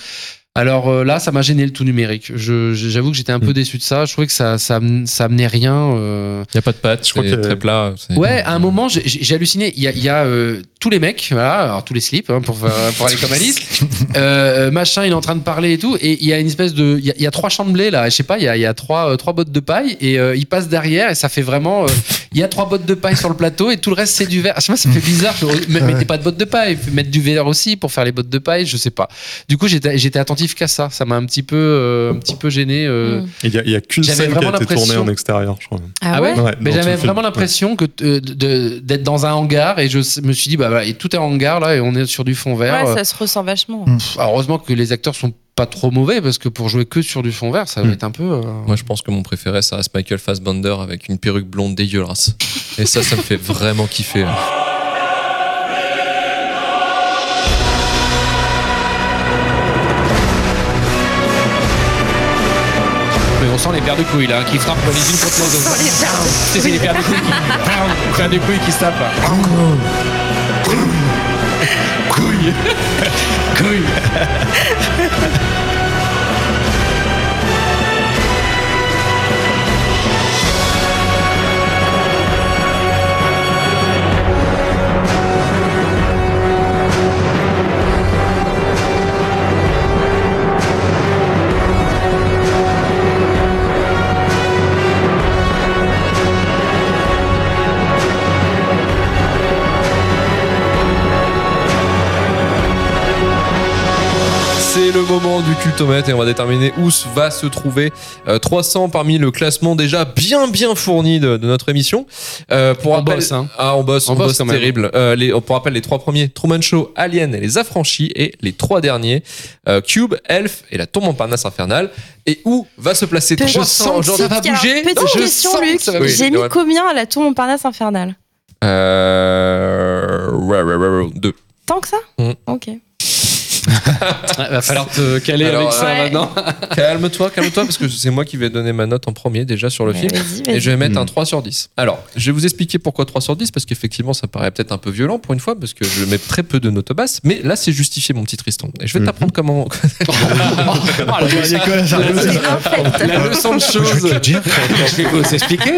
Alors euh, là, ça m'a gêné le tout numérique. Je- J'avoue que j'étais un peu déçu de ça. Je trouvais que ça, ça, ça amenait rien. euh. Il n'y a pas de pattes, Je crois c'est que- très plat. c'est- Ouais, à un moment, j'ai- halluciné. Il y a, il y a, euh, tous les mecs, voilà, alors tous les slips hein, pour, pour aller comme Alice. Euh, machin, il est en train de parler et tout, et il y a une espèce de, il y a, il y a trois champs de blé là. Je sais pas, il y a, il y a trois, euh, trois bottes de paille et euh, il passe derrière et ça fait vraiment, euh, il y a trois bottes de paille sur le plateau et tout le reste c'est du verre. Je sais pas, ça fait bizarre. Mettez pas de bottes de paille, mettre du verre aussi pour faire les bottes de paille, je sais pas. Du coup, j'étais j'étais attentif qu'à ça. Ça m'a un petit peu, euh, un petit peu gêné. euh, Mm. Il y a, qu'une scène qui a été tournée en extérieur, je crois. Ah, ouais, Ouais, Mais j'avais vraiment l'impression que euh, d'être dans un hangar et je me suis dit bah voilà, et tout est hangar là et on est sur du fond vert. Ouais, ça se ressent vachement. Pff, alors, heureusement que les acteurs sont pas trop mauvais parce que pour jouer que sur du fond vert, ça va Mm. être un peu. euh, Moi, je pense que mon préféré, ça reste Michael Fassbender avec une perruque blonde dégueulasse. Et ça, ça me fait vraiment kiffer. hein. Sent les paires de couilles là qui frappent les unes contre les autres. C'est les paires de couilles qui. les paires de couilles qui se tapent là. Couilles. Couilles. C'est le moment du cultomètre et on va déterminer où se va se trouver euh, 300 parmi le classement déjà bien bien fourni de, de notre émission. Euh, pour On rappel, bosse, hein. ah on bosse, On on, bosse bosse, terrible. Euh, les, pour rappel, les trois premiers Truman Show, Alien et les Affranchis et les trois derniers euh, Cube, Elf et la Tombe en Parnasse infernale. Et où va se placer Petite- 300 aujourd'hui? va bouger. Petite question, Luc. ça va bouger. J'ai mis Ouais. combien à la tour Montparnasse infernale? Euh... ouais, ouais, ouais, ouais, deux. Tant que ça? Mm. Ok. Ouais, va falloir te caler Alors, avec ça ouais. maintenant. Calme-toi, calme-toi, parce que c'est moi qui vais donner ma note en premier déjà sur le Ouais, film. Vas-y, Et je vais mettre un 3 sur 10. Alors, je vais vous expliquer pourquoi 3 sur 10, parce qu'effectivement, ça paraît peut-être un peu violent pour une fois, parce que je mets très peu de notes basses, mais là, c'est justifié, mon petit Tristan. Et je vais Mhm. t'apprendre comment. Ah, la, la leçon de choses. Je vais vous expliquer.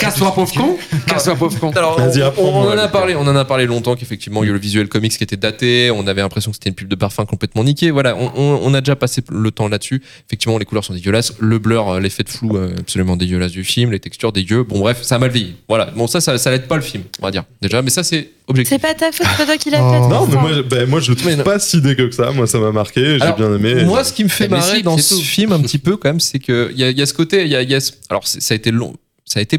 Casse-toi pauvre con. Casse-toi pauvre con. Alors, Vas-y, on, en a parlé, on en a parlé longtemps qu'effectivement, il y a le visuel comics qui était daté, on avait l'impression que c'était une pub de parfum complètement niquée. Voilà, on, on- on a déjà passé le temps là-dessus. Effectivement, les couleurs sont dégueulasses, le blur, euh, l'effet de flou euh, absolument dégueulasse du film, les textures dégueu. Bon, bref, ça a mal vieilli. Voilà, bon, ça, ça, ça l'aide pas le film, on va dire. Déjà, mais ça, c'est objectif. C'est pas ta faute, c'est pas toi qui l'as Oh. fait. Non, mais moi, je- ben, moi je le trouve non. pas si dégueu que ça. Moi, ça m'a marqué. J'ai bien aimé. Moi, ce qui me fait marrer si, dans ce tout. film un petit peu quand même, c'est que il y a, y a ce côté, il y a, il y a ce- alors ça a été long, ça a été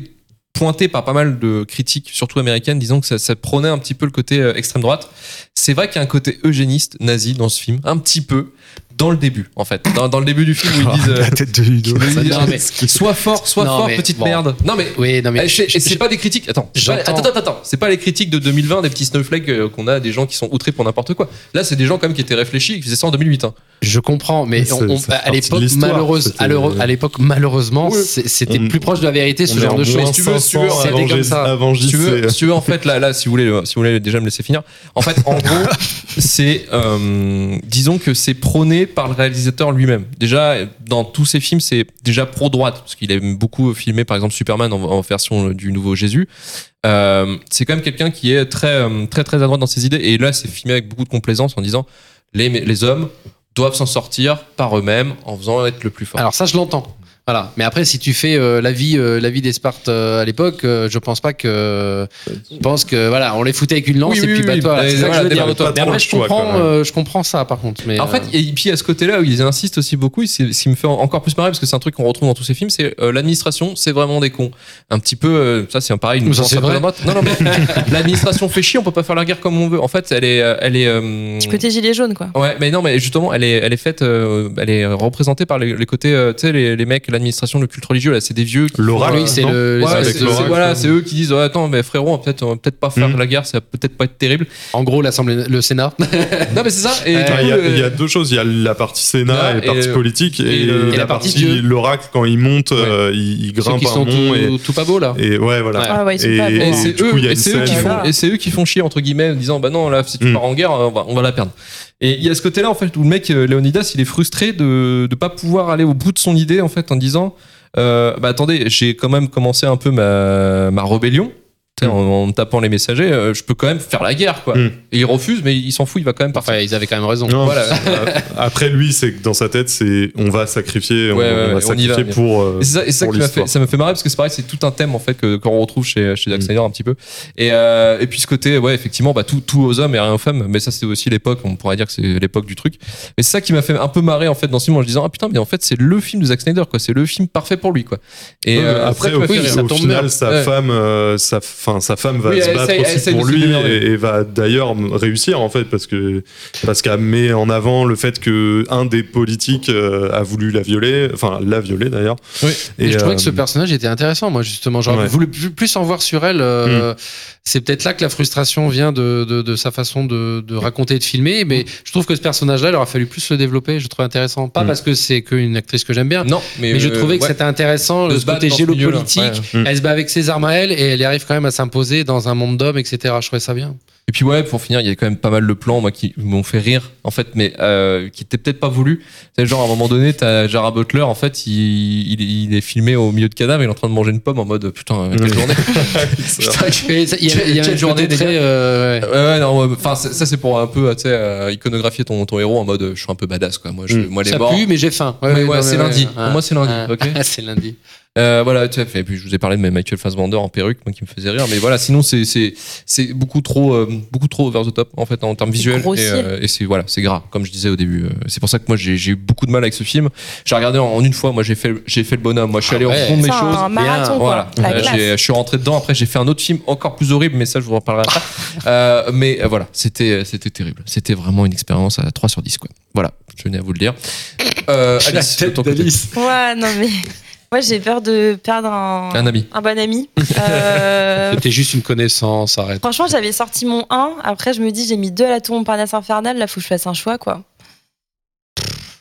pointé par pas mal de critiques, surtout américaines, disant que ça, ça prônait un petit peu le côté euh, extrême droite. C'est vrai qu'il y a un côté eugéniste nazi dans ce film, un petit peu dans le début en fait, dans, dans le début du film où ils disent. euh, La tête de Ludo. Sois fort, sois Non, fort, mais petite bon. merde. Non mais Oui, non mais. eh, c'est- pas des critiques. Attends, pas- attends, attends, attends. C'est pas les critiques de 2020 des petits snowflakes euh, qu'on a, des gens qui sont outrés pour n'importe quoi. Là, c'est des gens quand même qui étaient réfléchis, qui faisaient ça en 2008. hein. Je comprends, mais on- on- fait à l'époque, malheureuse, à l'époque, malheureusement, Oui. c'était On- plus proche de la vérité, ce genre en de choses. tu veux, si tu veux, 500 c'était avant comme J- ça. Avant Si tu veux, si tu veux, en fait, là, là, si vous voulez, euh, si vous voulez déjà me laisser finir. En fait, en gros, c'est, euh, disons que c'est prôné par le réalisateur lui-même. Déjà, dans tous ses films, c'est déjà pro droite, parce qu'il aime beaucoup filmer, par exemple, Superman en, en version euh, du nouveau Jésus. Euh, c'est quand même quelqu'un qui est très, euh, très, très à droite dans ses idées. Et là, c'est filmé avec beaucoup de complaisance en disant les, les hommes doivent s'en sortir par eux-mêmes en faisant être le plus fort. Alors ça, je l'entends. Voilà. Mais après, si tu fais euh, la vie, euh, la vie des Spartes euh, à l'époque, euh, je pense pas que. Je pense que voilà, on les foutait avec une lance Oui, et oui, puis oui, bah, toi, c'est voilà. Mais après, je comprends, euh, je comprends ça par contre. Mais En fait, et puis à ce côté-là où ils insistent aussi beaucoup, c'est ce qui me fait encore plus marrer parce que c'est un truc qu'on retrouve dans tous ces films, c'est euh, l'administration, c'est vraiment des cons. Un petit peu, euh, ça c'est un pareil. Une c'est vrai. Non, non, mais l'administration fait chier, on peut pas faire la guerre comme on veut. En fait, elle est, elle est. euh, Du côté gilet jaune, quoi. Ouais, mais non, mais justement, elle est, elle est faite, euh, elle est représentée par les, les côtés, euh, tu sais, les, les mecs, l'administration, le culte religieux, là, c'est des vieux. L'oracle, font, oui, c'est le. Ouais, l'espèce c'est- voilà, eux qui disent ouais, attends, mais frérot, on va peut-être peut-être pas faire Mhm. la guerre, ça va peut-être pas être terrible. En gros, l'Assemblée, le Sénat. non, mais c'est ça. Euh, il y, a- euh, il y a deux choses. Il y a la partie Sénat et la partie et, euh, politique. Et, et le- la, et la partie partie l'oracle, quand il monte, euh, il, il Ceux grimpe qui un sont mont. tout, Et, tout pas beaux là. et ouais, voilà. Ah ouais, et, c'est eux, qui font, Voilà. et c'est eux qui font chier entre guillemets, en disant bah non là si tu Mm. pars en guerre, on va la perdre. Et il y a ce côté-là en fait où le mec euh, Léonidas, il est frustré de de pas pouvoir aller au bout de son idée en fait en disant euh, bah attendez, j'ai quand même commencé un peu ma ma rébellion. Mm. En, tapant les messagers, euh, je peux quand même faire la guerre, quoi. Mm. Et il refuse, mais il s'en fout, il va quand même partir. Enfin, ils avaient quand même raison. Non, Voilà. Après lui, c'est que dans sa tête, c'est on va sacrifier, on, Ouais, on ouais, va on sacrifier va. pour. euh, Et c'est ça, et ça pour qui m'a fait, ça me fait marrer parce que c'est pareil, c'est tout un thème en fait que qu'on retrouve chez chez Zack Mm. Snyder un petit peu. Et euh, et puis ce côté, ouais, effectivement, bah tout tout aux hommes et rien aux femmes. Mais ça c'est aussi l'époque, on pourrait dire que c'est l'époque du truc. Mais c'est ça qui m'a fait un peu marrer en fait dans ce film en se disant ah putain, mais en fait c'est le film de Zack Snyder quoi, c'est le film parfait pour lui quoi. Et Ouais, euh, après, ça au, oui, ça tombe final, bien. sa femme, sa, sa femme va Oui, se elle battre aussi pour lui et, et va d'ailleurs réussir en fait parce que parce qu'elle met en avant le fait que un des politiques euh, a voulu la violer, enfin l'a violer d'ailleurs. Oui. Et je trouvais euh, que ce personnage était intéressant, moi, justement. J'aurais Ouais. voulu plus, en voir sur elle. euh, C'est peut-être là que la frustration vient de, de, de sa façon de, de raconter et de filmer. Mais je trouve que ce personnage-là, il aurait fallu plus le développer. Je trouve intéressant. Pas Mm. parce que c'est qu'une actrice que j'aime bien. Non, mais, Mais je euh, trouvais que ouais. c'était intéressant, De le se battre côté géopolitique. ouais. Mm. Elle se bat avec ses armes à elle et elle arrive quand même à s'imposer dans un monde d'hommes, etc. Je trouvais ça bien. Et puis ouais, pour finir, il y a quand même pas mal de plans moi qui m'ont fait rire en fait, mais euh, qui étaient peut-être pas voulu. C'est genre à un moment donné, t'as Jara Butler en fait, il, il, il est filmé au milieu de cadavres, il est en train de manger une pomme en mode putain quelle Oui. journée. Il y a, il y a Quelle un journée, très. euh, ouais. Ouais, ouais, non, enfin ça ça, c'est pour un peu tu sais euh, iconographier ton, ton héros en mode euh, je suis un peu badass quoi. Moi je, Mm. moi les Ça morts. pue, mais j'ai faim. Ouais, c'est lundi. ouais. Pour moi, c'est lundi, Ah. ok c'est lundi. Euh, voilà, à fait. Et puis je vous ai parlé de Michael Fassbender en perruque, moi qui me faisait rire. Mais voilà, sinon c'est c'est c'est beaucoup trop euh, beaucoup trop over the top en fait en termes visuels. Et, euh, et c'est voilà, c'est gras comme je disais au début. Euh, C'est pour ça que moi j'ai eu beaucoup de mal avec ce film. J'ai regardé en, en une fois. Moi j'ai fait j'ai fait le bonhomme. Moi je suis allé Ah ouais. au fond de mes choses. un marathon. Voilà, Euh, je suis rentré dedans. Après, j'ai fait un autre film encore plus horrible, mais ça, je vous en parlerai après. Euh, mais euh, voilà, c'était c'était terrible. C'était vraiment une expérience à 3 sur 10, quoi. Voilà, je venais à vous le dire. Euh, Alice, de ton côté. Ouais, non, mais. Moi, j'ai peur de perdre un, Un ami. un bon ami. Euh, C'était juste une connaissance, arrête. Franchement, j'avais sorti mon 1. Après, je me dis, j'ai mis 2 à la tour Montparnasse infernale. Là, faut que je fasse un choix, quoi.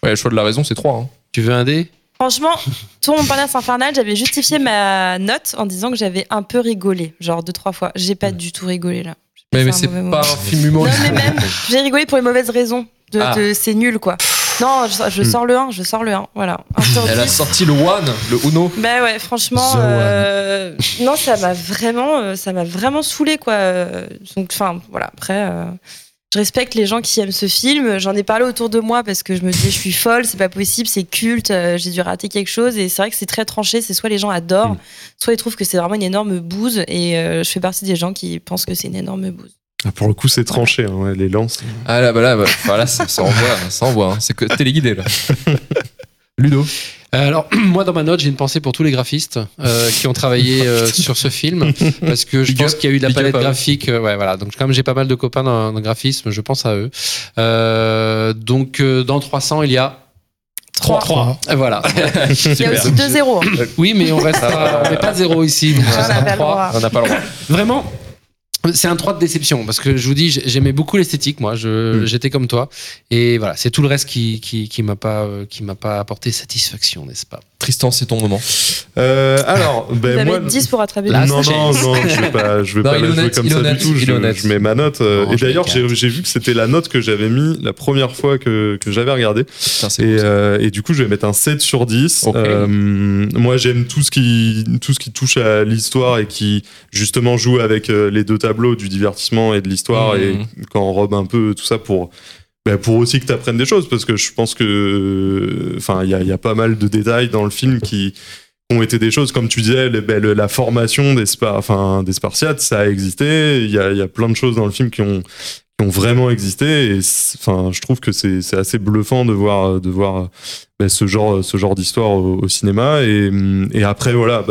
Ouais, le choix de la raison, c'est 3. Hein. Tu veux un dé? Franchement, tour Montparnasse infernale, j'avais justifié ma note en disant que j'avais un peu rigolé. Genre deux, trois fois. J'ai pas du tout rigolé, là. Mais, c'est pas moment. un film Non, humoristique. mais même, j'ai rigolé pour les mauvaises raisons. De, Ah. de- c'est nul, quoi. Non, je, je Hmm. sors le 1, je sors le 1. Voilà. Elle a 10. sorti le One, le Uno. Bah ouais, franchement, euh, non, ça m'a vraiment, euh, ça m'a vraiment saoulé quoi. Donc, enfin, voilà. Après, euh, je respecte les gens qui aiment ce film. J'en ai parlé autour de moi parce que je me disais, je suis folle, c'est pas possible, c'est culte, euh, j'ai dû rater quelque chose. Et c'est vrai que c'est très tranché. C'est soit les gens adorent, Mm. soit ils trouvent que c'est vraiment une énorme bouse. Et je fais partie des gens qui pensent que c'est une énorme bouse. Ah, Pour le coup, c'est tranché, hein, ouais, les lances. Ah là, bah là, bah, enfin, là ça, ça envoie, ça envoie. hein. C'est que téléguidé là. Ludo. Alors, moi, dans ma note, j'ai une pensée pour tous les graphistes euh, qui ont travaillé euh, sur ce film, parce que je Big pense qu'il y a eu de la big palette graphique. euh, ouais, voilà. Donc, comme j'ai pas mal de copains dans, le graphisme, je pense à eux. Euh, donc, euh, dans 300, il y a 3. Et Voilà. Il y a aussi 2-0. hein. Oui, mais on reste, à- on n'est pas zéro ici. donc ce On n'a pas pas le droit. Vraiment, c'est un 3 de déception parce que je vous dis, j'aimais beaucoup l'esthétique, moi, je- Mm. j'étais comme toi. Et voilà, c'est tout le reste qui, qui, qui m'a pas, euh, qui m'a pas apporté satisfaction, n'est-ce pas? Tristan, c'est ton moment. Euh, alors, Vous ben avez moi. 10 pour attraper non, c'est- non, non, je vais pas, je vais Non, pas la jouer honnête, comme ça honnête, du tout. Je, mets ma note. euh, Non, et d'ailleurs, j'ai vu que c'était la note que j'avais mis la première fois que, que j'avais regardé. Putain, Et, euh, et du coup, je vais mettre un 7 sur 10. Ok. Euh, moi, j'aime tout ce qui tout ce qui touche à l'histoire et qui justement joue avec euh, les deux tableaux du divertissement et de l'histoire Mhm. et quand on robe un peu tout ça pour bah, pour aussi que tu apprennes des choses, parce que je pense que, enfin, il y a, il y a pas mal de détails dans le film qui ont été des choses, comme tu disais, bah, le- la formation des, spa, enfin, des Spartiates, ça a existé. Il y a, il y a plein de choses dans le film qui ont, qui ont vraiment existé. Et enfin, je trouve que c'est c'est assez bluffant de voir, de voir bah, ce genre, ce genre d'histoire au, au cinéma. Et, et après, voilà,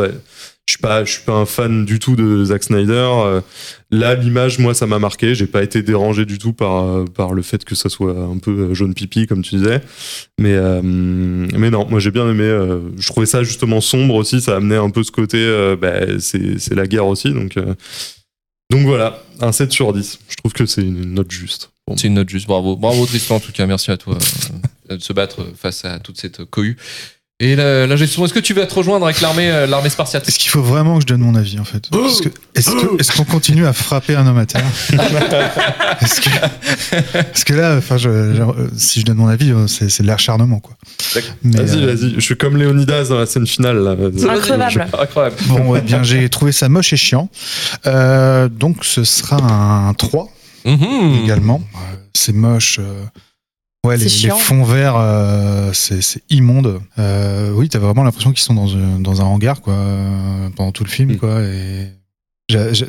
je suis pas, je suis pas un fan du tout de Zack Snyder. Euh, Là, l'image, moi, ça m'a marqué. J'ai pas été dérangé du tout par, euh, par le fait que ça soit un peu euh, jaune pipi, comme tu disais. Mais, mais non, moi, j'ai bien aimé. je trouvais ça justement sombre aussi. Ça amenait un peu ce côté, bah, c'est la guerre aussi. Donc, donc voilà, un 7 sur 10. Je trouve que c'est une note juste. C'est une note juste, bravo. Bravo Tristan en tout cas, merci à toi de se battre face à toute cette cohue. Et la, la gestion, est-ce que tu vas te rejoindre avec l'armée euh, l'armée spartiate Est-ce qu'il faut vraiment que je donne mon avis en fait? Est-ce que- Est-ce que- est-ce qu'on continue à frapper un homme à terre? Est-ce que, parce que là, enfin, je- je- si je donne mon avis, euh, c'est c'est de l'acharnement quoi. Mais, Vas-y, euh, vas-y. Je suis comme Léonidas dans la scène finale. Là. Increvable. Incroyable. Bon, bien, j'ai trouvé ça moche et chiant. Euh, donc, ce sera un 3 Mhm. également. C'est moche. euh, Ouais, les, les fonds verts, euh, c'est immonde. Euh, oui, t'as vraiment l'impression qu'ils sont dans un, dans un hangar, quoi, euh, pendant tout le film, Mm. quoi. Et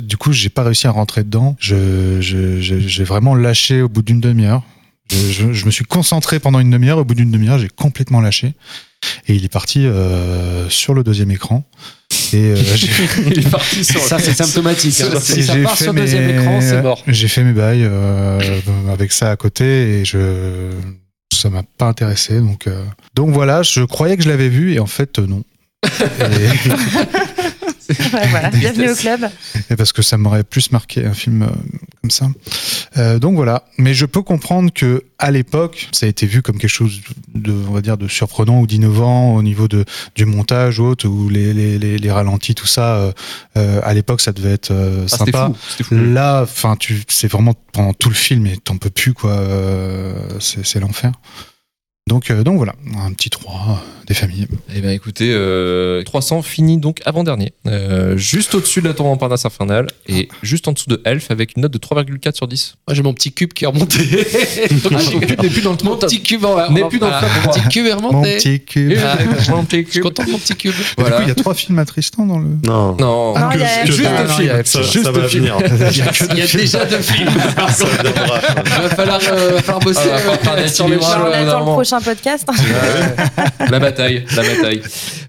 du coup, j'ai pas réussi à rentrer dedans. J'ai vraiment lâché au bout d'une demi-heure. Je, je- je me suis concentré pendant une demi-heure. Au bout d'une demi-heure, j'ai complètement lâché. Et il est parti euh, sur le deuxième écran. Et euh, j'ai Il est parti sur Ça, c'est symptomatique. hein. Si ça j'ai part fait sur deuxième mes- écran, c'est mort. J'ai fait mes bails euh, avec ça à côté et je ça m'a pas intéressé donc euh, donc voilà je croyais que je l'avais vu et en fait non et, Ouais, voilà. Bienvenue au club. et parce que ça m'aurait plus marqué un film comme ça Euh, donc voilà mais je peux comprendre que à l'époque ça a été vu comme quelque chose de on va dire de surprenant ou d'innovant au niveau de du montage ou autre ou les, les, les, les ralentis tout ça euh, euh, à l'époque ça devait être euh, Ah, sympa fou, c'était fou. Là, enfin, tu, c'est vraiment pendant tout le film et t'en peux plus quoi. c'est l'enfer. Donc, euh, donc voilà, un petit 3 des familles. Eh bien écoutez, euh, 300 finit donc avant-dernier, Euh, juste au-dessus de la tour Montparnasse infernale et juste en dessous de Elf avec une note de 3,4 sur 10. Moi, j'ai mon petit cube qui est remonté. Donc, Ah, j'ai- ton cube n'est plus dans le mon petit cube, on N'est plus dans le top, Mon petit cube est Mon remonté. petit cube. Ah, mon petit Je suis cube. content de mon petit cube. Du coup, il y a trois films à Tristan dans le. Non. Non, Non, il y a- que- juste deux films. Ça, Juste ça deux va films. venir. Il y a déjà deux films. Il va falloir, euh, bosser Ah, euh, faire des sur les on attend le moment. Podcast. la bataille, la bataille.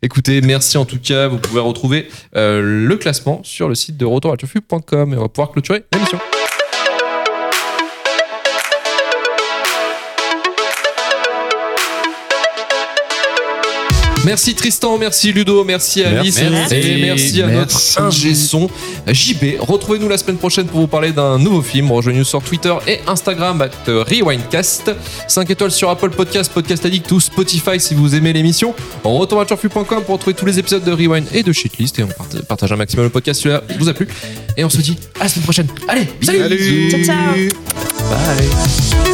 Écoutez, merci en tout cas. Vous pouvez retrouver euh, le classement sur le site de retouralturfu.com et on va pouvoir clôturer l'émission. Merci Tristan, merci Ludo, merci Alice Merci. et merci à Merci. notre ingé son JB. Retrouvez-nous la semaine prochaine pour vous parler d'un nouveau film. Rejoignez-nous sur Twitter et Instagram at Rewindcast. 5 étoiles sur Apple Podcast, Podcast Addict ou Spotify si vous aimez l'émission. Retour à turfu.com pour retrouver tous les épisodes de Rewind et de Shitlist et on part- partage un maximum le podcast si celui-là vous a plu. Et on se dit à la semaine prochaine. Allez, salut Salut Ciao, ciao. Bye